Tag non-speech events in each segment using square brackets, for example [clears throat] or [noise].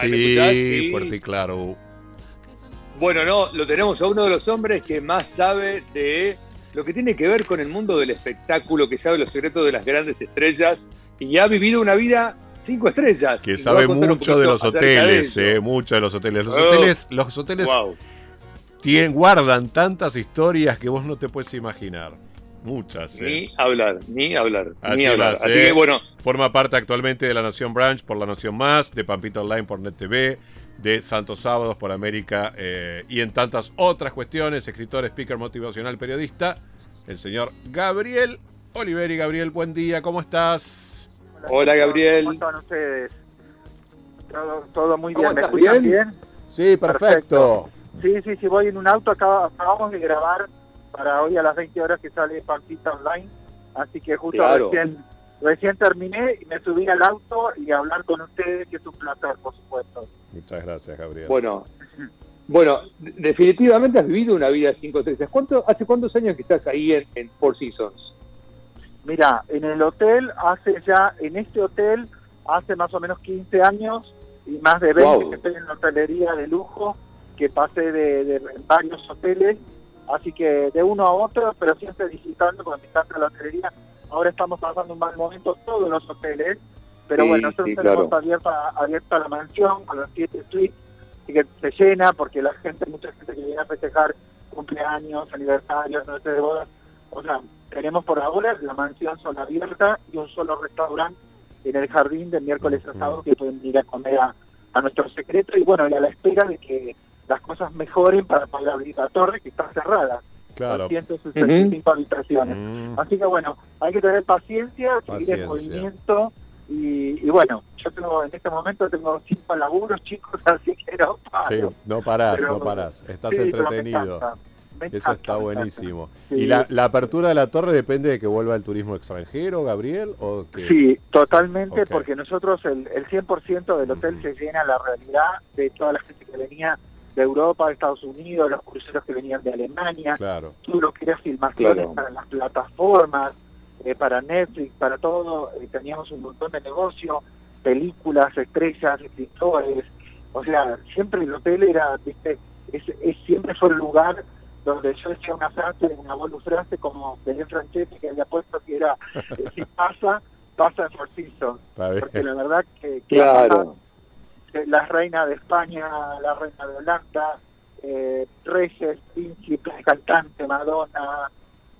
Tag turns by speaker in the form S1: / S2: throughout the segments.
S1: Sí, fuerte y claro.
S2: Bueno, no, lo tenemos a uno de los hombres que más sabe de lo que tiene que ver con el mundo del espectáculo, que sabe los secretos de las grandes estrellas y ha vivido una vida cinco estrellas.
S1: Que sabe mucho de los hoteles, eh, mucho de los hoteles. Los oh. hoteles, los hoteles tienen, guardan tantas historias que vos no te puedes imaginar. Muchas.
S2: Eh. Ni hablar, ni hablar, ni hablar. Así que bueno.
S1: Forma parte actualmente de La Nación Branch por La Nación Más, de Pampito Online por Net TV, de Santos Sábados por América eh, y en tantas otras cuestiones. Escritor, speaker motivacional, periodista, el señor Gabriel Oliveri. Gabriel, buen día, ¿cómo estás?
S2: Hola, Gabriel.
S3: ¿Cómo están ustedes? Todo, muy bien. ¿Me escuchan bien?
S1: Sí, perfecto.
S3: Sí, sí, sí, voy en un auto. acabamos de grabar para hoy a las 20 horas que sale Pampita Online. Así que justo recién, terminé y me subí al auto y a hablar con ustedes, que es un placer, por supuesto.
S1: Muchas gracias, Gabriel.
S2: Bueno, bueno, definitivamente has vivido una vida de cinco estrellas. ¿Cuánto, ¿Hace cuántos años que estás ahí en, Four Seasons?
S3: Mira, en el hotel hace ya, en este hotel hace más o menos 15 años y más de 20 que estoy en la hotelería de lujo, que pasé de varios hoteles Así que de uno a otro, pero siempre visitando, encanta la hotelería. Ahora estamos pasando un mal momento todos los hoteles, pero bueno, nosotros tenemos abierta, la mansión con los siete suites, y que se llena porque la gente, mucha gente que viene a festejar cumpleaños, aniversarios, noches de bodas. O sea, tenemos por ahora la mansión sola abierta y un solo restaurante en el jardín de miércoles a sábado que pueden ir a comer a, a nuestro secreto y bueno, y a la espera de que las cosas mejoren para poder abrir la torre que está cerrada.
S1: Claro.
S3: 165 habitaciones. Mm. Así que bueno, hay que tener paciencia, seguir el movimiento. Y, bueno, yo tengo en este momento tengo cinco laburos, chicos, [laughs] así que no paro.
S1: no parás, no parás. Estás entretenido. Eso está buenísimo. ¿Y la, apertura de la torre depende de que vuelva el turismo extranjero, Gabriel? O que...
S3: Sí, totalmente, porque nosotros el, el 100% del hotel se llena la realidad de toda la gente que venía de Europa, de Estados Unidos, los cruceros que venían de Alemania,
S1: claro.
S3: tú lo querías filmaciones para las plataformas, eh, para Netflix, para todo, eh, teníamos un montón de negocio, películas, estrellas, escritores, o sea, siempre el hotel era, viste, es, siempre fue el lugar donde yo decía una frase, una bonus frase como Belén Franchetti que había puesto que era, [laughs] si pasa, pasa por Seasons, porque la verdad que,
S2: claro
S3: la reina de España, la reina de Holanda, eh, Reyes, Príncipe, cantante, Madonna,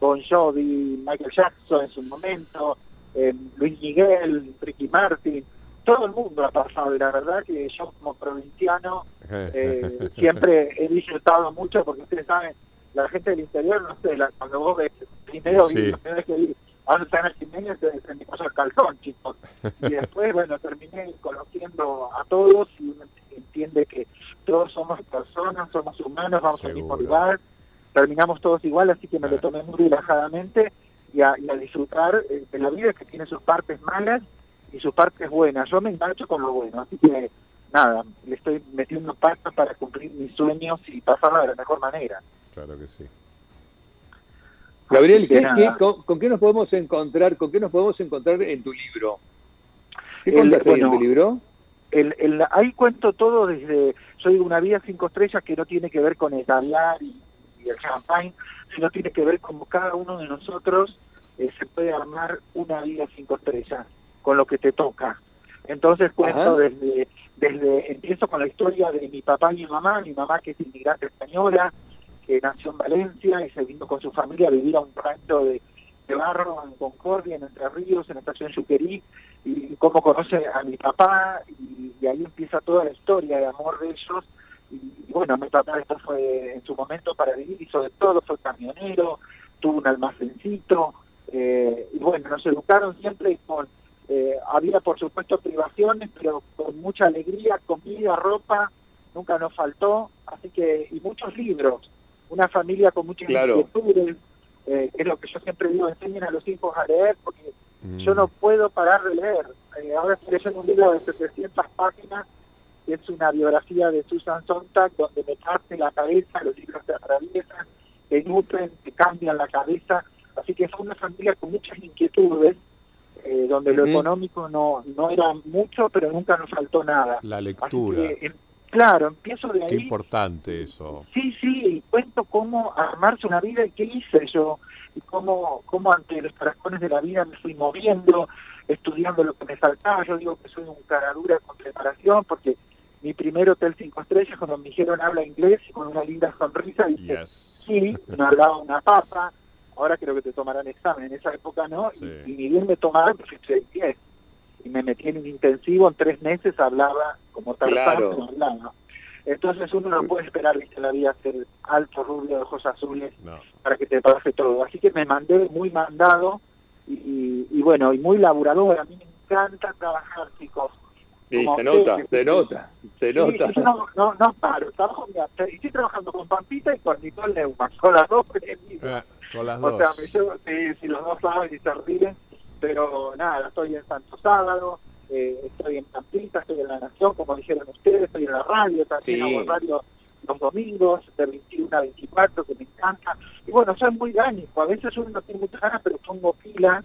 S3: Bon Jovi, Michael Jackson en su momento, eh, Luis Miguel, Ricky Martin, todo el mundo ha pasado y la verdad que yo como provinciano [laughs] eh, siempre he disfrutado mucho porque ustedes saben, la gente del interior, no sé, cuando vos ves, primero sí. que vi ahora están Jiménez se, se me pasó el calzón, chicos. Y después, bueno, terminé conociendo a todos y uno entiende que todos somos personas, somos humanos, vamos al mismo lugar, terminamos todos igual, así que me lo tomé muy relajadamente y a, disfrutar eh, de la vida que tiene sus partes malas y sus partes buenas. Yo me engancho con lo bueno, así que nada, le estoy metiendo patas para cumplir mis sueños y pasarla de la mejor manera.
S1: Claro que sí.
S2: Gabriel, con, qué nos podemos encontrar? ¿Con qué nos podemos encontrar en tu libro? ¿Qué en tu libro?
S3: ahí cuento todo desde, soy una vida cinco estrellas que no tiene que ver con el hablar y, el champagne, sino tiene que ver como cada uno de nosotros eh, se puede armar una vida cinco estrellas con lo que te toca. Entonces cuento desde, desde, empiezo con la historia de mi papá y mi mamá, mi mamá que es inmigrante española, que nació en Valencia y se vino con su familia a vivir a un rancho de, barro en Concordia, en Entre Ríos, en la estación Yuquerí, y cómo conoce a mi papá, y, ahí empieza toda la historia de amor de ellos. Y, bueno, mi papá después fue en su momento para vivir, hizo de todo, fue camionero, tuvo un almacencito, eh, y bueno, nos educaron siempre con, eh, había por supuesto privaciones, pero con mucha alegría, comida, ropa, nunca nos faltó, así que, y muchos libros una familia con muchas inquietudes, eh, es lo que yo siempre digo, enseñen a los hijos a leer, porque yo mm. no puedo parar de leer. Eh, ahora estoy leyendo un libro de 700 páginas, que es una biografía de Susan Sontag, donde me parte la cabeza, los libros te atraviesan, te nutren, te cambian la cabeza, así que es una familia con muchas inquietudes, eh, donde lo económico no, no era mucho, pero nunca nos faltó nada.
S1: La
S3: Así
S1: lectura.
S3: que, claro, empiezo de
S1: Qué
S3: ahí.
S1: importante eso.
S3: Sí, sí, y cuento cómo armarse una vida y qué hice yo, y cómo, cómo ante los paracones de la vida me fui moviendo, estudiando lo que me faltaba. Yo digo que soy un cara dura con preparación, porque mi primer hotel cinco estrellas, cuando me dijeron habla inglés con una linda sonrisa, dije,
S1: Yes.
S3: sí, no hablaba una papa, ahora creo que te tomarán examen, en esa época no, y-
S1: Sí.
S3: y, ni bien me tomaron, pues hice el 10. Y me metí en un intensivo, en tres meses hablaba como Tarzán,
S2: Claro.
S3: hablaba. Entonces uno no puede esperar, viste, la vida ser alto, rubio, de ojos azules,
S1: No.
S3: para que te pase todo. Así que me mandé muy mandado y, y- y bueno, y muy laburador. A mí me encanta trabajar, chicos.
S2: Sí, se nota,
S3: ustedes,
S2: se
S3: sí.
S2: nota, se
S3: Sí,
S2: nota.
S3: sí, yo no, no, no paro, trabajo, mira, estoy trabajando con Pampita y con Nicole Neumann, son las dos. [laughs]
S1: Ah, con las
S3: O
S1: dos.
S3: sea, me llevo, sí, sí, los dos saben y se ríen, pero nada, estoy en Santo Sábado, eh, estoy en Pampita, estoy en La Nación, como dijeron ustedes, estoy en la radio, también
S2: Sí.
S3: hago radio los domingos, de 21 a 24, que me encanta. Y bueno, soy muy gánico, a veces uno no tiene muchas ganas, pero pongo pila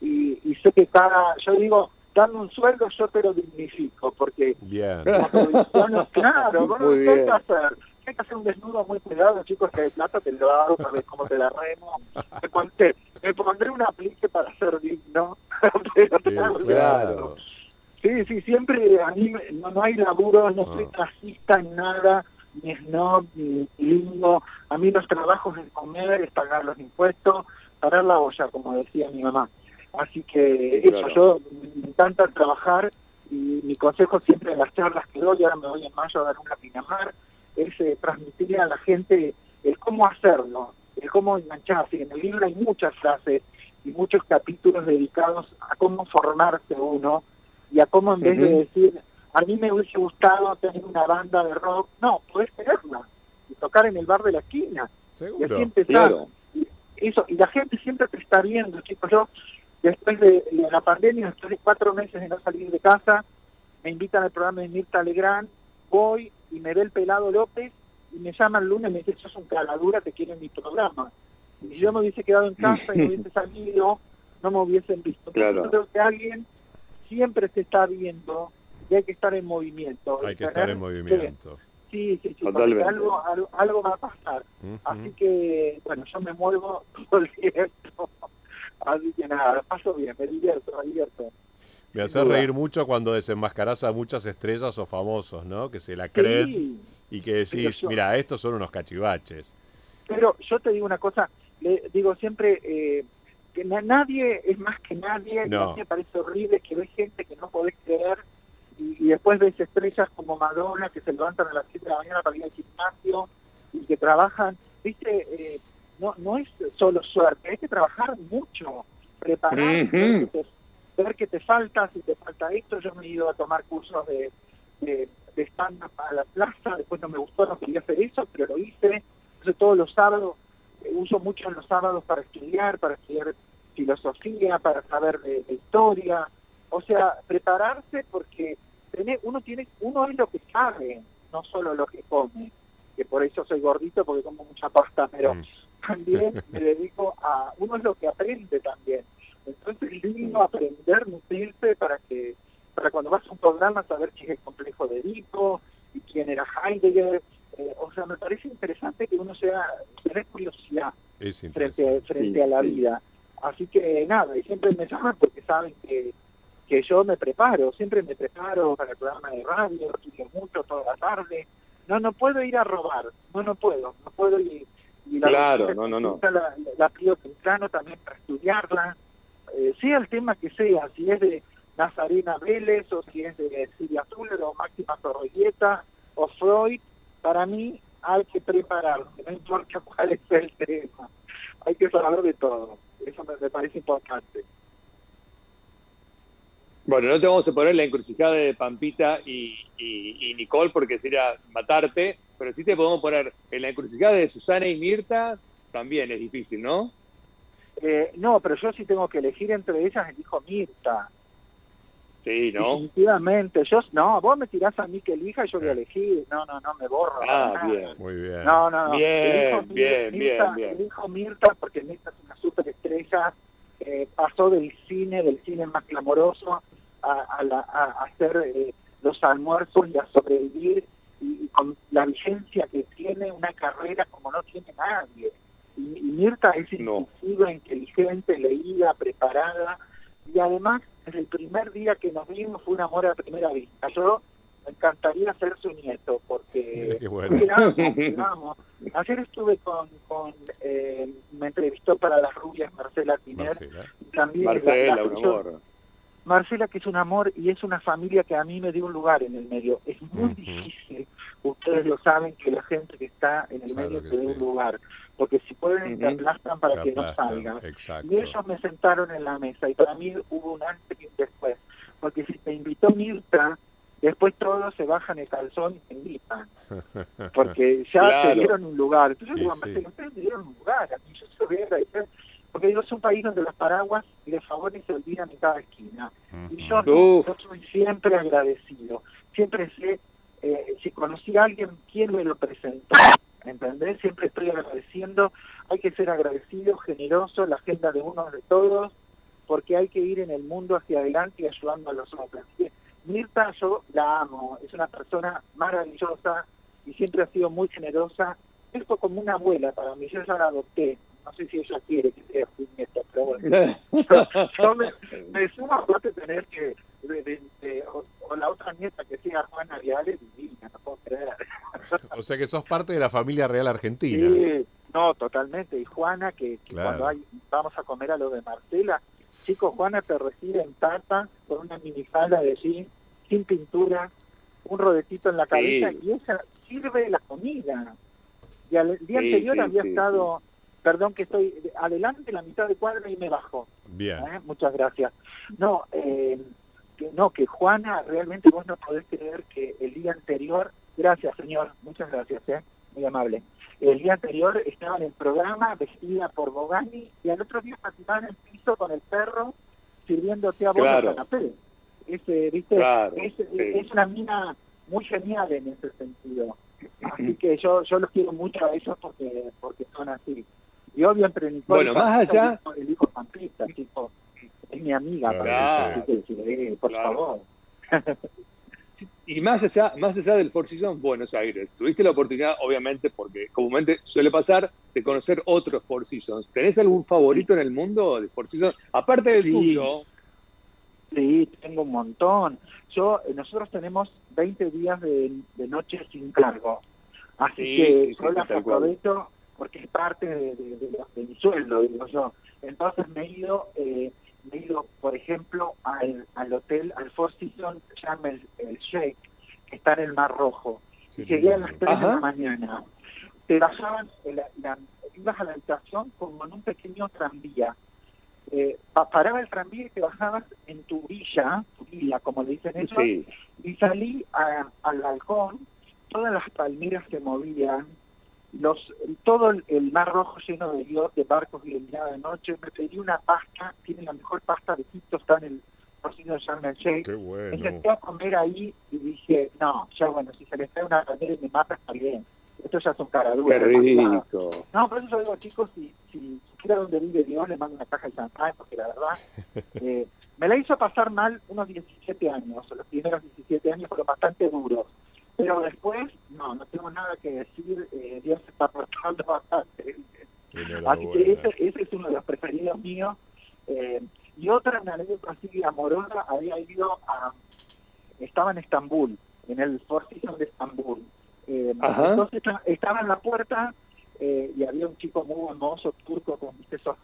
S3: y, y sé que cada, yo digo, dame un sueldo, yo te lo dignifico, porque
S1: Bien.
S3: como [laughs] claro, bueno,
S2: Muy
S3: ¿qué hay
S2: bien.
S3: que hacer? Hay que hacer un desnudo muy cuidado, chicos, que de plata te lo hago, sabes cómo te la remo. Me, conté, me pondré un aplique para ser digno. [laughs] pero
S1: Sí, claro.
S3: desnudo. Sí, sí, siempre a mí no, no hay laburo, no soy
S1: Ah.
S3: clasista en nada, ni snob, ni lindo. A mí los trabajos es comer, es pagar los impuestos, parar la olla, como decía mi mamá. Así que
S2: Sí,
S3: eso,
S2: claro.
S3: yo me encanta trabajar y mi consejo siempre en las charlas que doy, ahora me voy en mayo a dar una Pinamar, es eh, transmitirle a la gente el cómo hacerlo, el cómo engancharse. En el libro hay muchas frases y muchos capítulos dedicados a cómo formarse uno y a cómo en vez de decir, a mí me hubiese gustado tener una banda de rock, no, podés tenerla y tocar en el bar de la esquina y así empezar.
S2: Claro.
S3: Y Eso, y la gente siempre te está viendo, chicos. Yo, después de, de la pandemia, después de cuatro meses de no salir de casa, me invitan al programa de Mirta Legrand, voy y me ve el pelado López y me llama el lunes y me dice, sos un caladura, te quiero en mi programa. Si yo me hubiese quedado en casa y no hubiese [laughs] salido, no me hubiesen visto.
S2: Claro.
S3: Yo creo que alguien siempre se está viendo y hay que estar en movimiento.
S1: Hay que estar en movimiento.
S3: Sí, sí, sí, porque algo, algo, algo va a pasar. Así que, bueno, yo me muevo [laughs] todo el tiempo. Así que nada, paso bien, me divierto, me divierto.
S1: Me hace reír mucho cuando desenmascarás a muchas estrellas o famosos, ¿no? Que se la creen
S3: Sí,
S1: y que decís,
S3: yo-
S1: mira, estos son unos cachivaches.
S3: pero yo te digo una cosa, le digo siempre eh, que na- nadie es más que nadie, y
S1: No.
S3: a mí me parece horrible que ves gente que no podés creer y, y después ves estrellas como Madonna que se levantan a las 7 de la mañana para ir al gimnasio y que trabajan, viste, eh, no, no es solo suerte, hay que trabajar mucho, preparar,
S2: Ujú.
S3: ver, que te, ver qué te falta, si te falta esto, yo me he ido a tomar cursos de, de, de stand-up a la plaza, después no me gustó, no quería hacer eso, pero lo hice, entonces todos los sábados, uso mucho los sábados para estudiar, para estudiar filosofía, para saber de, de historia, o sea, prepararse porque tener, uno tiene, uno es lo que sabe, no solo lo que come, que por eso soy gordito porque como mucha pasta, pero
S1: Mm.
S3: también me dedico a, uno es lo que aprende también, entonces es lindo aprender, nutrirse para que, para cuando vas a un programa saber quién es el complejo de Edipo y quién era Heidegger, eh, o sea, me parece interesante que uno sea, tener curiosidad
S1: Es
S3: frente,
S1: interesante.
S3: frente
S2: Sí,
S3: a la
S2: sí.
S3: vida. Así que nada, y siempre me llaman porque saben que, que yo me preparo, siempre me preparo para el programa de radio, estudio mucho toda la tarde. No, no puedo ir a robar, no, no puedo, no puedo ir. Y la
S2: Claro, no, no, no.
S3: La, la, pido temprano también para estudiarla, eh, sea el tema que sea, si es de Nazarena Vélez o si es de Silvia Zuller o Máxima Zorrilleta o Freud, para mí hay que prepararse, no importa [laughs] cuál es el tema. Hay que saber de todo. Eso me, me parece importante.
S2: Bueno, no te vamos a poner la encrucijada de Pampita y, y- y Nicole porque sería matarte, pero sí te podemos poner en la encrucijada de Susana y Mirta, también es difícil, ¿no?
S3: Eh, no, pero yo sí tengo que elegir entre ellas, elijo Mirta.
S2: Sí, ¿no?
S3: Definitivamente. Yo, no, vos me tirás a mí que elija y yo voy a
S1: Eh.
S3: elegir. No, no, no me borro.
S2: Ah,
S3: nada.
S2: bien.
S1: Muy bien.
S3: No, no, no.
S2: Bien,
S3: Elijo
S2: bien, bien,
S3: Mirta,
S2: bien.
S3: Elijo Mirta porque Mirta es una súper estrella, eh, pasó del cine, del cine más clamoroso, a, hacer eh, los almuerzos y a sobrevivir y, con la vigencia que tiene una carrera como no tiene nadie. Y, Mirta es inclusiva, inteligente, leída, preparada y además desde el primer día que nos vimos fue un amor a primera vista. Yo me encantaría ser su nieto porque [laughs] Ayer estuve con, con eh, me entrevistó para las rubias Marcela Tiner.
S1: Marcela,
S2: también Marcela un amor.
S3: Marcela, que es un amor y es una familia que a mí me dio un lugar en el medio. Es muy difícil, ustedes lo saben, que la gente que está en el medio te dé un lugar, porque si pueden te aplastan para que no salgan. Y ellos me sentaron en la mesa y para mí hubo un antes y un después, porque si te invitó Mirta, después todos se bajan el calzón y te invitan, porque ya [laughs] te dieron un lugar. Entonces yo digo, Marcela, ustedes te dieron un lugar, a mí yo se voy a agradecer porque digo, es un país donde los paraguas los favores se olvidan en cada esquina. Y yo, yo, soy siempre agradecido. Siempre sé, eh, si conocí a alguien, ¿quién me lo presentó? ¿Entendés? Siempre estoy agradeciendo. Hay que ser agradecido, generoso, la agenda de uno de todos, porque hay que ir en el mundo hacia adelante y ayudando a los otros. Mirta, yo la amo, es una persona maravillosa y siempre ha sido muy generosa. Esto como una abuela para mí, yo ya la adopté, no sé si ella quiere que sea su nieta, pero bueno. [laughs] yo, me, me sumo a tener que, o, la otra nieta que sea Juana Real divina, no puedo creer.
S1: o sea que sos parte de la familia real argentina.
S3: Sí, no, totalmente. Y Juana, que, cuando hay, vamos a comer a lo de Marcela, chicos, Juana te recibe en tarta con una minifalda de jean, sin pintura, un rodetito en la cabeza y ella sirve la comida. Y al día anterior había estado perdón que estoy adelante la mitad de cuadra y me bajo.
S1: Bien.
S3: ¿Eh? Muchas gracias. No, eh, que, no, que Juana, realmente vos no podés creer que el día anterior, gracias señor, muchas gracias, ¿eh? muy amable. El día anterior estaba en el programa vestida por Bogani y al otro día patinaba en el piso con el perro sirviéndote a vos claro. canapé. Ese, ¿viste? es, es una mina muy genial en ese sentido. [clears throat] Así que yo yo los quiero mucho a ellos porque porque son así. Y obviamente
S2: bueno, más allá...
S3: El hijo tipo, es mi amiga, claro. Eh, por favor. [laughs]
S2: y más allá, más allá del Four Seasons Buenos Aires, tuviste la oportunidad, obviamente, porque comúnmente suele pasar, de conocer otros Four Seasons. ¿Tenés algún favorito en el mundo de Four Seasons? Aparte del tuyo.
S3: Sí, tengo un montón. Yo, eh, nosotros tenemos 20 días de, noche sin cargo. Así que yo las aprovecho porque es parte de, mi sueldo, digo yo. Entonces me he ido, eh, me he ido por ejemplo, al, al hotel, al Four Seasons Sharm el, el Sheikh, que está en el Mar Rojo. y llegué a las 3 de la mañana. Te bajaban, la, ibas a la habitación como en un pequeño tranvía. Eh, paraba el tranvía y te bajabas en tu villa, tu villa, como le dicen eso, y salí al balcón, todas las palmeras se movían, los, todo el, mar rojo lleno de dios, de barcos iluminados de noche, me pedí una pasta, tiene la mejor pasta de Egipto, está en el porcino de Sharm el Sheikh.
S1: Qué bueno.
S3: Me senté a comer ahí y dije, no, ya bueno, si se le trae una bandera y me mata, está bien. Esto ya es un caradura.
S2: Qué rico.
S3: No, por eso yo digo, chicos, si, si quiera donde vive Dios, le mando una caja de champán, porque la verdad, [laughs] eh, me la hizo pasar mal unos 17 años. Los primeros 17 años fueron bastante duros. Pero después, no, no tengo nada que decir, eh, Dios está portando bastante. Así que ese, ese, es uno de los preferidos míos. Eh, y otra, una anécdota así amorosa, había ido a... Estaba en Estambul, en el Four Seasons de Estambul. Eh, entonces estaba en la puerta eh, y había un chico muy hermoso, turco, con esos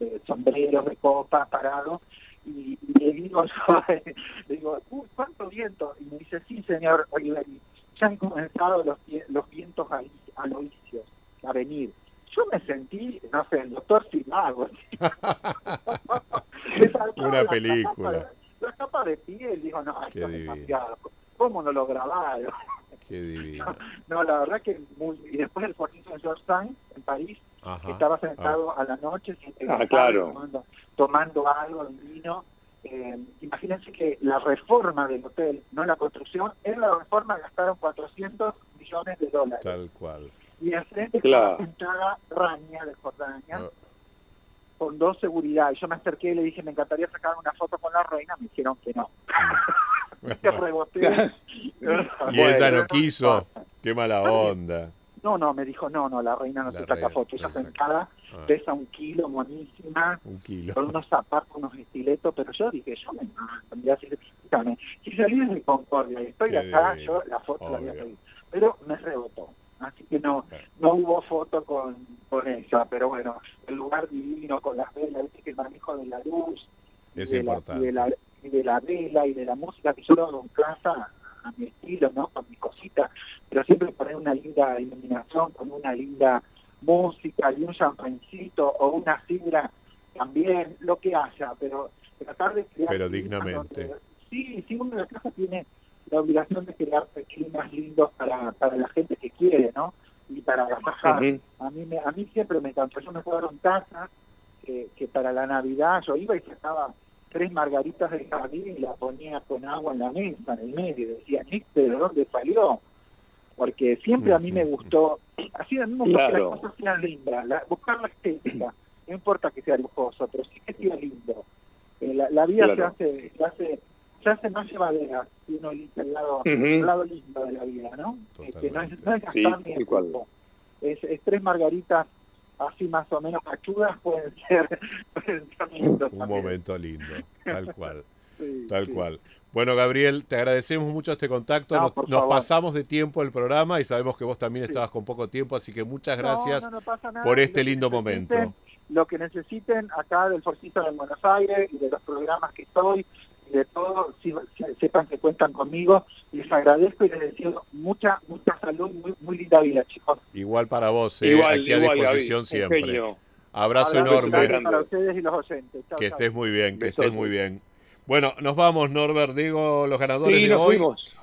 S3: eh, sombreros de copa parado, y, le digo [laughs] le digo, uy, cuánto viento, y me dice, sí señor Oliveri, ya han comenzado los, los vientos aloicios a venir. Yo me sentí, no sé, el doctor Simago. [laughs] [laughs]
S1: Una película.
S3: La capa, de piel, digo, no, esto es demasiado. ¿Cómo no lo grabaron?
S1: Qué divino. [laughs]
S3: No, la verdad que muy... Y después el fortito de George Sainz, en París, estaba sentado ah. a la noche,
S2: ah, claro.
S3: tomando, algo, un vino. Eh, imagínense que la reforma del hotel, no la construcción, en la reforma gastaron 400 millones de dólares.
S1: Tal cual.
S3: Y al frente claro. estaba sentada Rania de Jordania. con dos seguridad. Y yo me acerqué y le dije, me encantaría sacar una foto con la reina. Me dijeron que no. [laughs]
S1: y ella no quiso. Qué mala onda.
S3: No, no, me dijo, no, no, la reina no se saca fotos. Ella sentada, ah. pesa un kilo, monísima,
S1: un kilo.
S3: con unos zapatos, unos estiletos, pero yo dije, yo me mando, si salí desde Concordia y estoy acá, yo la foto la voy a pedir. Pero me rebotó. Así que no no hubo foto con, con ella, pero bueno, el lugar divino, con las velas, el manejo de la luz,
S1: es
S3: de
S1: importante.
S3: La, de, la, de la vela y de la música, que yo lo hago en casa a mi estilo, ¿no? Con mi cosita, pero siempre poner una linda iluminación, con una linda música y un champancito o una sidra también, lo que haya, pero tratar de crear...
S1: Pero dignamente.
S3: sí, sí, uno de la casa tiene la obligación de crear climas lindos para, para la gente que quiere, ¿no? Y para las Uh A mí me, a mí siempre me encantó. Yo me fueron tazas que, que para la Navidad yo iba y sacaba tres margaritas de jardín y la ponía con agua en la mesa, en el medio, y decía, ¿este de dónde salió? Porque siempre a mí me gustó, así de mismo que las cosas sean lindas, buscar la estética, no importa que sea lujoso, pero sí que sea lindo. Eh, la, vida se, hace, se, hace, se hace más llevadera si uno elige el lado, el lado lindo de la vida, ¿no? Que no es, no es gastar es, es tres margaritas así más o menos cachudas [laughs] pueden ser,
S1: un momento lindo, tal cual, [laughs] tal cual. Bueno, Gabriel, te agradecemos mucho este contacto. nos, pasamos de tiempo el programa y sabemos que vos también estabas con poco tiempo, así que muchas gracias por este lindo momento.
S3: Lo que necesiten acá del Forcito de Buenos Aires y de los programas que estoy, de todo, sepan que cuentan conmigo. Les agradezco y les deseo mucha, mucha salud, muy, muy linda vida, chicos.
S1: Igual para vos, eh, aquí a disposición siempre. Abrazo, enorme.
S3: Para ustedes y los oyentes.
S1: que estés muy bien, que estés muy bien. Bueno, nos vamos, Norbert. Digo, los ganadores
S2: sí,
S1: de
S2: nos
S1: hoy.
S2: Fuimos.